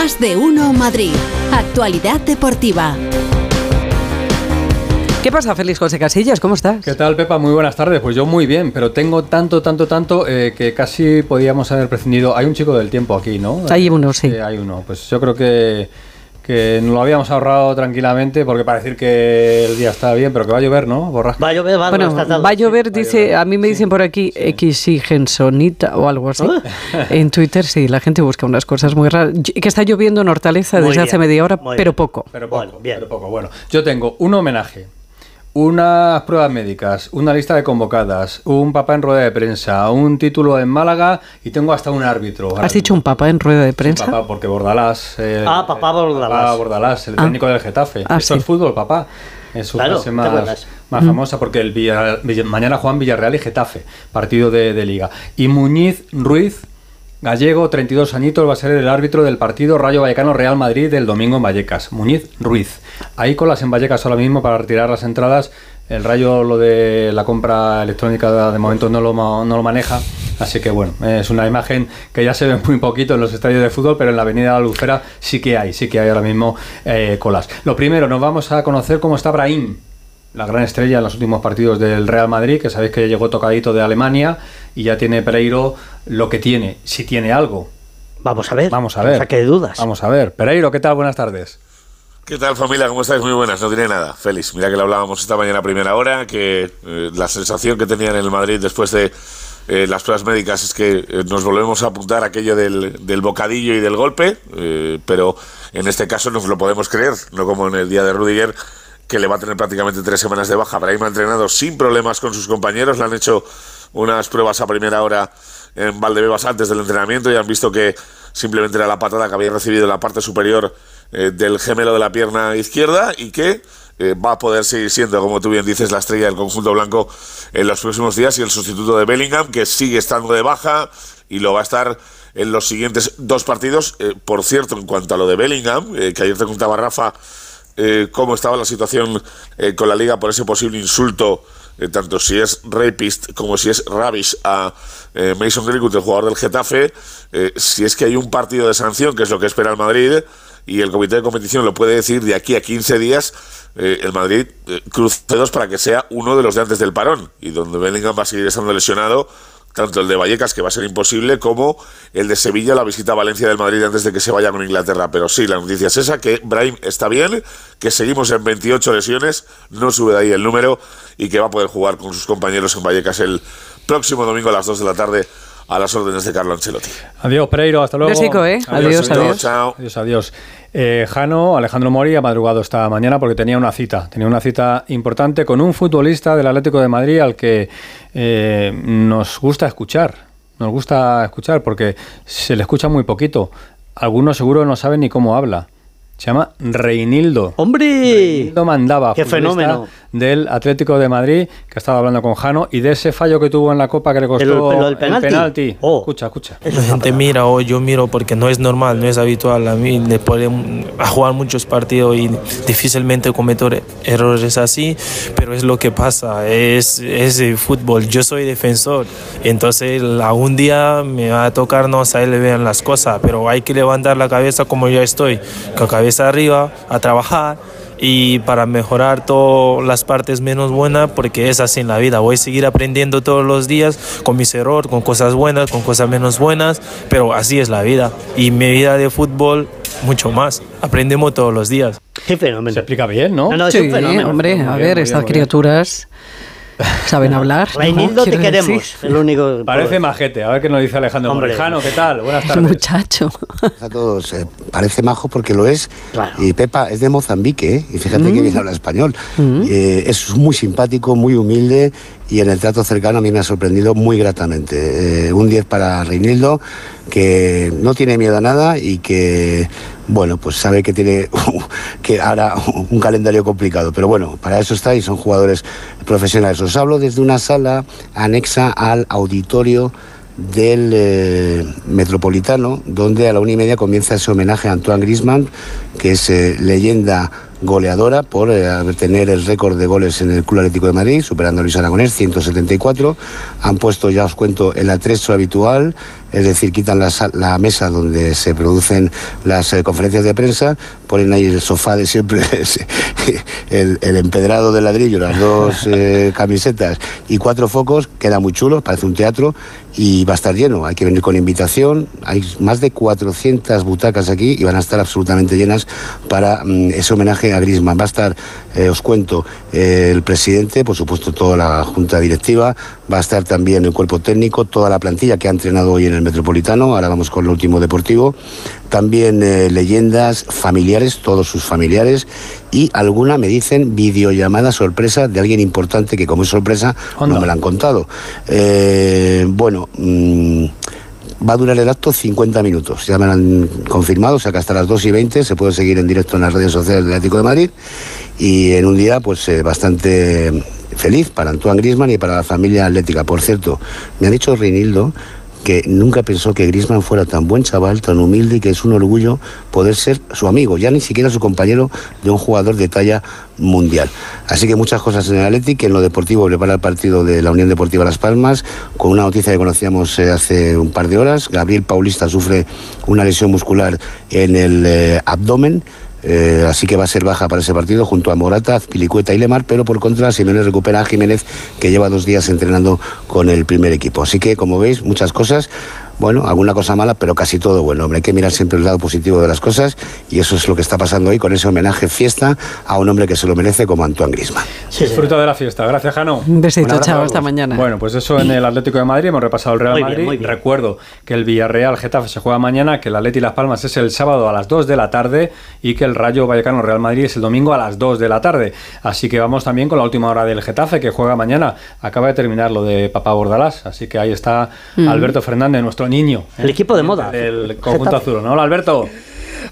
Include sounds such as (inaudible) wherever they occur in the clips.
Más de uno Madrid. Actualidad deportiva. ¿Qué pasa, Félix José Casillas? ¿Cómo estás? ¿Qué tal, Pepa? Muy buenas tardes. Pues yo muy bien, pero tengo tanto, tanto, tanto eh, que casi podíamos haber prescindido. Hay un chico del tiempo aquí, ¿no? Hay uno, sí. Eh, hay uno. Pues yo creo que, que nos lo habíamos ahorrado tranquilamente porque para decir que el día está bien, pero que va a llover, ¿no? Borrasca. Va a llover, va, Bueno, va a llover, Sí, va a dice, llover. a mí me dicen por aquí exigensonita o algo así. ¿Ah? En Twitter sí, la gente busca unas cosas muy raras. Que está lloviendo en Hortaleza Muy desde hace media hora, pero poco. Pero poco, Bueno, bien. pero poco. Bueno, yo tengo un homenaje, unas pruebas médicas, una lista de convocadas, un papá en rueda de prensa, un título en Málaga y tengo hasta un árbitro. ¿Has dicho un papá en rueda de prensa? Papá, porque Bordalás. eh, Ah, papá Bordalás. Papá Bordalás, el Ah. técnico del Getafe. Ah, Esto sí. es fútbol, papá. Es su Claro, frase ¿te más, más famosa porque el Villa- Villa- mañana juegan Villarreal y Getafe, partido de, de liga. Y Muñiz Ruiz, gallego, 32 añitos, va a ser el árbitro del partido Rayo Vallecano Real Madrid del domingo en Vallecas. Muñiz Ruiz. Hay colas en Vallecas ahora mismo para retirar las entradas. El Rayo lo de la compra electrónica de momento no lo, no lo maneja. Así que bueno, es una imagen que ya se ve muy poquito en los estadios de fútbol, pero en la Avenida La Lucera sí que hay, sí que hay ahora mismo eh, colas. Lo primero, nos vamos a conocer cómo está Brahim, la gran estrella en los últimos partidos del Real Madrid, que sabéis que llegó tocadito de Alemania y ya tiene Pereiro lo que tiene, si tiene algo. Vamos a ver. Vamos a ver. No saque de dudas. Vamos a ver. Pereiro, ¿qué tal? Buenas tardes. ¿Qué tal familia? ¿Cómo estáis? Muy buenas, no tiene nada. Félix, mira que lo hablábamos esta mañana a primera hora, que eh, la sensación que tenían en el Madrid después de eh, las pruebas médicas es que eh, nos volvemos a apuntar aquello del, del bocadillo y del golpe, eh, pero en este caso nos lo podemos creer, no como en el día de Rudiger, que le va a tener prácticamente tres semanas de baja. Brahim ha entrenado sin problemas con sus compañeros, le han hecho unas pruebas a primera hora en Valdebebas antes del entrenamiento y han visto que simplemente era la patada que había recibido en la parte superior eh, del gemelo de la pierna izquierda y que eh, va a poder seguir siendo, como tú bien dices, la estrella del conjunto blanco en los próximos días y el sustituto de Bellingham, que sigue estando de baja y lo va a estar en los siguientes dos partidos. Eh, por cierto, en cuanto a lo de Bellingham, que ayer te contaba Rafa eh, cómo estaba la situación eh, con la liga por ese posible insulto, eh, tanto si es rapist como si es ravish a eh, Mason Greenwood, el jugador del Getafe, si es que hay un partido de sanción, que es lo que espera el Madrid, y el comité de competición lo puede decir de aquí a 15 días, el Madrid cruce dedos para que sea uno de los de antes del parón, y donde Bellingham va a seguir estando lesionado, tanto el de Vallecas, que va a ser imposible, como el de Sevilla, la visita a Valencia del Madrid antes de que se vaya con Inglaterra. Pero sí, la noticia es esa, que Brahim está bien, que seguimos en 28 lesiones, no sube de ahí el número, y que va a poder jugar con sus compañeros en Vallecas el próximo domingo a las 2 de la tarde a las órdenes de Carlo Ancelotti. Adiós, Pereiro, hasta luego. Besico, ¿eh? Adiós, adiós. chao. Adiós, adiós. Eh, Jano, Alejandro Mori ha madrugado esta mañana porque tenía una cita, tenía una cita importante con un futbolista del Atlético de Madrid al que eh, nos gusta escuchar, nos gusta escuchar porque se le escucha muy poquito. Algunos seguro no saben ni cómo habla. Se llama Reinildo. ¡Hombre! Reinildo Mandaba, ¡Qué fenómeno! del Atlético de Madrid, que ha estado hablando con Jano, y de ese fallo que tuvo en la Copa que le costó ¿El- lo del penalti? Oh. Escucha, escucha. La gente mira o yo miro porque no es normal, no es habitual. A mí después de a jugar muchos partidos y difícilmente cometo er- errores así, pero es lo que pasa, es, es el fútbol. Yo soy defensor, entonces algún día me va a tocar no saberle bien las cosas, pero hay que levantar la cabeza como yo estoy, con cabeza arriba, a trabajar y para mejorar todas las partes menos buenas, porque es así en la vida. Voy a seguir aprendiendo todos los días con mis errores, con cosas buenas, con cosas menos buenas, pero así es la vida. Y mi vida de fútbol, mucho más. Aprendemos todos los días. ¡Qué fenómeno! Se explica bien, ¿no? No, no, es Sí, un fenómeno. hombre, a bien, ver, estas bien, muy bien. Saben (laughs) hablar. ¿no? Reinildo, te Quiero queremos. decir. El único. Parece majete. A ver qué nos dice Alejandro Hombre. Morejano. ¿Qué tal? Buenas (laughs) tardes. muchacho. A todos, eh, parece majo porque lo es. Claro. Y Pepa es de Mozambique, ¿eh? y fíjate que bien habla español. Eh, es muy simpático, muy humilde y en el trato cercano a mí me ha sorprendido muy gratamente. Eh, un 10 para Reinildo, que no tiene miedo a nada y que, bueno, pues sabe que tiene (laughs) que ahora (laughs) un calendario complicado. Pero bueno, para eso está y son jugadores profesionales. Os hablo desde una sala anexa al auditorio del eh, Metropolitano, donde a la una y media comienza ese homenaje a Antoine Griezmann, que es eh, leyenda goleadora por eh, tener el récord de goles en el Club Atlético de Madrid, superando a Luis Aragonés, 174. Han puesto, ya os cuento, el atrezo habitual, es decir, quitan la, la mesa donde se producen las eh, conferencias de prensa, ponen ahí el sofá de siempre, (laughs) el, empedrado de ladrillo, las dos (laughs) eh, camisetas y cuatro focos, queda muy chulo, parece un teatro y va a estar lleno. Hay que venir con invitación. Hay más de 400 butacas aquí y van a estar absolutamente llenas para mm, ese homenaje a Grisman. Va a estar, eh, os cuento, el presidente, por supuesto toda la junta directiva, va a estar también el cuerpo técnico, toda la plantilla que ha entrenado hoy en el Metropolitano. Ahora vamos con el último deportivo. También eh, leyendas familiares, todos sus familiares y alguna me dicen videollamada sorpresa de alguien importante que como es sorpresa no me la han contado. Eh, bueno, mm, va a durar el acto 50 minutos, ya me lo han confirmado, o sea que hasta las 2 y 20 se puede seguir en directo en las redes sociales del Atlético de Madrid y en un día pues eh, bastante feliz para Antoine Grisman y para la familia atlética. Por cierto, me ha dicho Reinildo que nunca pensó que Grisman fuera tan buen chaval, tan humilde y que es un orgullo poder ser su amigo, ya ni siquiera su compañero de un jugador de talla mundial. Así que muchas cosas en el Atlético, en lo deportivo prepara el partido de la Unión Deportiva Las Palmas, con una noticia que conocíamos eh, hace un par de horas. Gabriel Paulista sufre una lesión muscular en el eh, abdomen eh, así que va a ser baja para ese partido junto a Morata, Pilicueta y Lemar, pero por contra Jiménez recupera a Jiménez que lleva dos días entrenando con el primer equipo. Así que como veis, muchas cosas bueno, alguna cosa mala, pero casi todo bueno. Hombre, hay que mirar siempre el lado positivo de las cosas y eso es lo que está pasando hoy con ese homenaje fiesta a un hombre que se lo merece como Antoine Grisman. Disfruta de la fiesta. Gracias, Jano. Un besito, chao, hasta mañana. Bueno, pues eso en el Atlético de Madrid, hemos repasado el Real Madrid. Recuerdo que el Villarreal Getafe se juega mañana, que el Atleti Las Palmas es el sábado a las 2 de la tarde y que el Rayo Vallecano Real Madrid es el domingo a las 2 de la tarde. Así que vamos también con la última hora del Getafe que juega mañana. Acaba de terminar lo de Papá Bordalás, así que ahí está mm. Alberto Fernández, nuestro niño. El equipo de moda. El conjunto azul, ¿no? Hola, Alberto.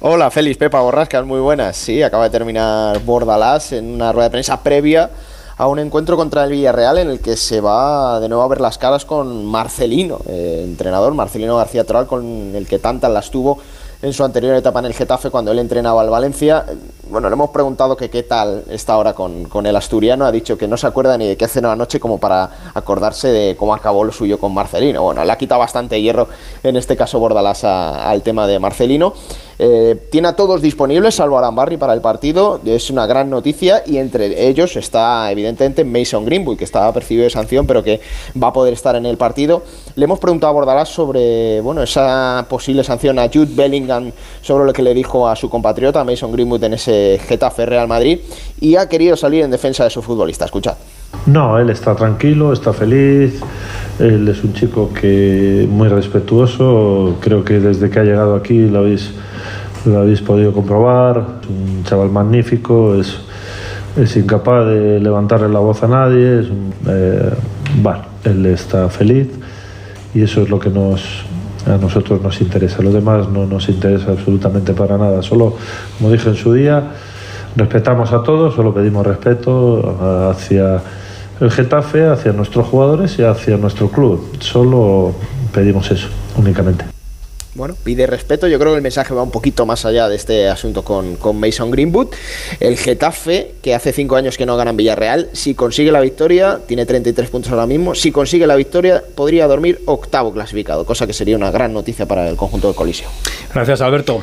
Hola, Félix, Pepa Borrascas, muy buenas. Sí, acaba de terminar Bordalás en una rueda de prensa previa a un encuentro contra el Villarreal en el que se va de nuevo a ver las caras con Marcelino, eh, entrenador Marcelino García Toral, con el que tantas las tuvo en su anterior etapa en el Getafe cuando él entrenaba al Valencia. Bueno, le hemos preguntado qué tal está ahora con, con, el asturiano. Ha dicho que no se acuerda ni de qué cenó anoche como para acordarse de cómo acabó lo suyo con Marcelino. Bueno, le ha quitado bastante hierro, en este caso Bordalás, al tema de Marcelino. Eh, tiene a todos disponibles, salvo Arambarri para el partido. Es una gran noticia y entre ellos está evidentemente Mason Greenwood, que estaba percibido de sanción, pero que va a poder estar en el partido. Le hemos preguntado a Bordalás sobre bueno, esa posible sanción a Jude Bellingham, sobre lo que le dijo a su compatriota Mason Greenwood en ese Getafe Real Madrid y ha querido salir en defensa de su futbolista. Escuchad. No, él está tranquilo, está feliz. Él es un chico que muy respetuoso. Creo que desde que ha llegado aquí lo habéis, lo habéis podido comprobar. Es un chaval magnífico, es, es incapaz de levantarle la voz a nadie. Es eh, bueno, él está feliz y eso es lo que nos, a nosotros nos interesa. Lo demás no nos interesa absolutamente para nada. Solo, como dije en su día, respetamos a todos, solo pedimos respeto hacia el Getafe, hacia nuestros jugadores y hacia nuestro club. Solo pedimos eso, únicamente bueno, pide respeto. Yo creo que el mensaje va un poquito más allá de este asunto con, con, Mason Greenwood. El Getafe, que hace cinco años que no gana en Villarreal, si consigue la victoria, tiene 33 puntos ahora mismo, si consigue la victoria podría dormir octavo clasificado, cosa que sería una gran noticia para el conjunto de Coliseo. Gracias, Alberto.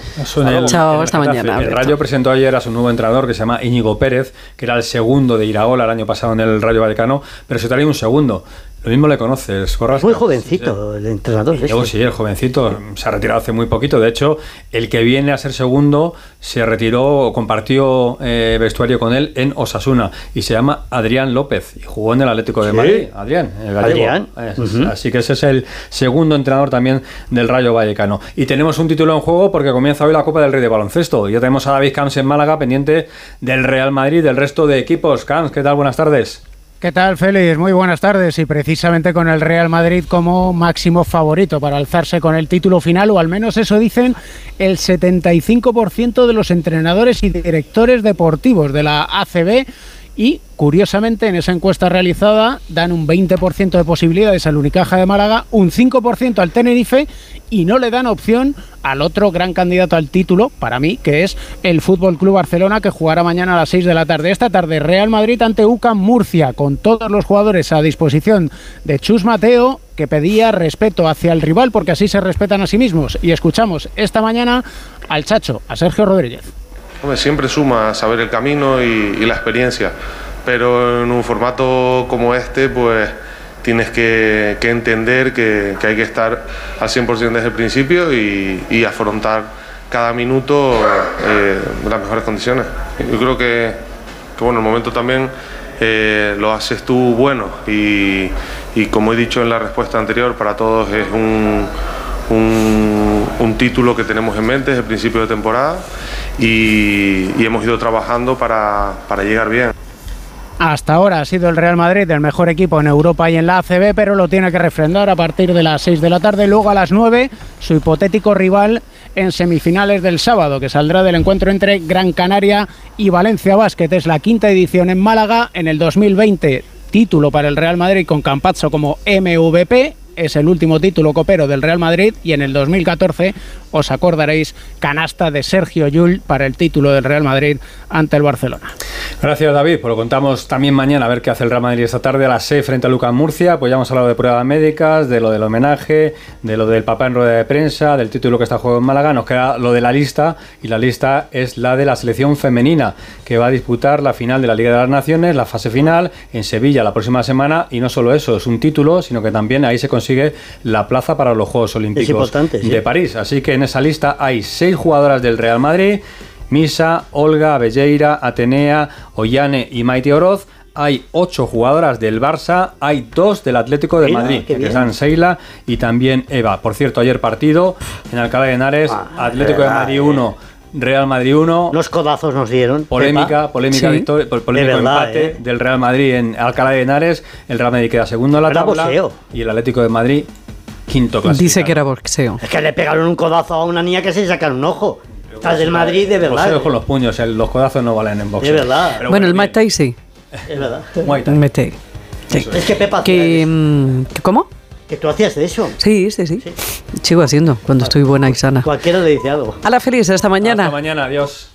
Chao, hasta mañana. El Rayo presentó ayer a su nuevo entrenador que se llama Íñigo Pérez, que era el segundo de Iraola el año pasado en el Rayo Vallecano, pero se trae un segundo. Lo mismo le conoces, Corras. Muy jovencito el entrenador. Este. sí, el jovencito. Se ha retirado hace muy poquito. De hecho, el que viene a ser segundo se retiró o compartió eh, vestuario con él en Osasuna y se llama Adrián López y jugó en el Atlético de Madrid. Adrián, el. Adrián. Así que ese es el segundo entrenador también del Rayo Vallecano. Y tenemos un título en juego porque comienza hoy la Copa del Rey de Baloncesto. Ya tenemos a David Camps en Málaga pendiente del Real Madrid, del resto de equipos. Camps, ¿qué tal? Buenas tardes. ¿Qué tal, Félix? Muy buenas tardes. Y precisamente con el Real Madrid como máximo favorito para alzarse con el título final, o al menos eso dicen el 75% de los entrenadores y directores deportivos de la ACB y curiosamente en esa encuesta realizada dan un 20% de posibilidades al Unicaja de Málaga, un 5% al Tenerife y no le dan opción al otro gran candidato al título, para mí, que es el Fútbol Club Barcelona, que jugará mañana a las 6 de la tarde. Esta tarde, Real Madrid ante UCAM Murcia, con todos los jugadores a disposición de Chus Mateo que pedía respeto hacia el rival porque así se respetan a sí mismos. Y escuchamos esta mañana al Chacho, a Sergio Rodríguez. Siempre suma saber el camino y, la experiencia, pero en un formato como este, pues tienes que, entender que, hay que estar al 100% desde el principio y, afrontar cada minuto eh, las mejores condiciones. Yo creo que, que bueno, el momento también eh, lo haces tú bueno y, como he dicho en la respuesta anterior, para todos es un, un, un título que tenemos en mente desde el principio de temporada y, y hemos ido trabajando para, para llegar bien. Hasta ahora ha sido el Real Madrid el mejor equipo en Europa y en la ACB, pero lo tiene que refrendar a partir de las 6 de la tarde. Luego a las 9, su hipotético rival en semifinales del sábado, que saldrá del encuentro entre Gran Canaria y Valencia Basket. Es la quinta edición en Málaga en el 2020. Título para el Real Madrid con Campazzo como MVP es el último título copero del Real Madrid y en el 2014 os acordaréis canasta de Sergio Llull para el título del Real Madrid ante el Barcelona. Gracias David, pues lo contamos también mañana a ver qué hace el Real Madrid esta tarde a las 6 frente a Lucas Murcia, pues ya hemos hablado de pruebas médicas, de lo del homenaje, de lo del papá en rueda de prensa, del título que está jugando en Málaga, nos queda lo de la lista y la lista es la de la selección femenina que va a disputar la final de la Liga de las Naciones, la fase final en Sevilla la próxima semana. Y no solo eso, es un título, sino que también ahí se consigue la plaza para los Juegos Olímpicos sí. de París. Así que en esa lista hay seis jugadoras del Real Madrid, Misa, Olga, Belleira, Atenea, Ollane y Maite Oroz. Hay ocho jugadoras del Barça, hay dos del Atlético de Mira, Madrid, que están Seila y también Eva. Por cierto, ayer partido en Alcalá de Henares, Ah, Atlético de Madrid eh. 1, Real Madrid 1. Los codazos nos dieron. Polémica, Pepa. polémica Sí. victoria, po- polémico De verdad, empate ¿eh? del Real Madrid en Alcalá de Henares. El Real Madrid queda segundo en la Era tabla boxeo. y el Atlético de Madrid quinto clasificado. Dice que era boxeo. Es que le pegaron un codazo a una niña que se sacaron un ojo. Estás del Madrid, de verdad. Boxeo con los puños, el- los codazos no valen en boxeo. De verdad. Pero Bueno, el. Mike sí. Es verdad. Muay Thai. Muay Thai. Sí. Es que Pepa Que, mm, que- ¿Cómo? Que tú hacías de eso. Sí, sí, sí. Sigo haciendo cuando estoy buena y sana. Cualquiera le dice algo. A la feliz, hasta mañana. Hasta mañana, adiós.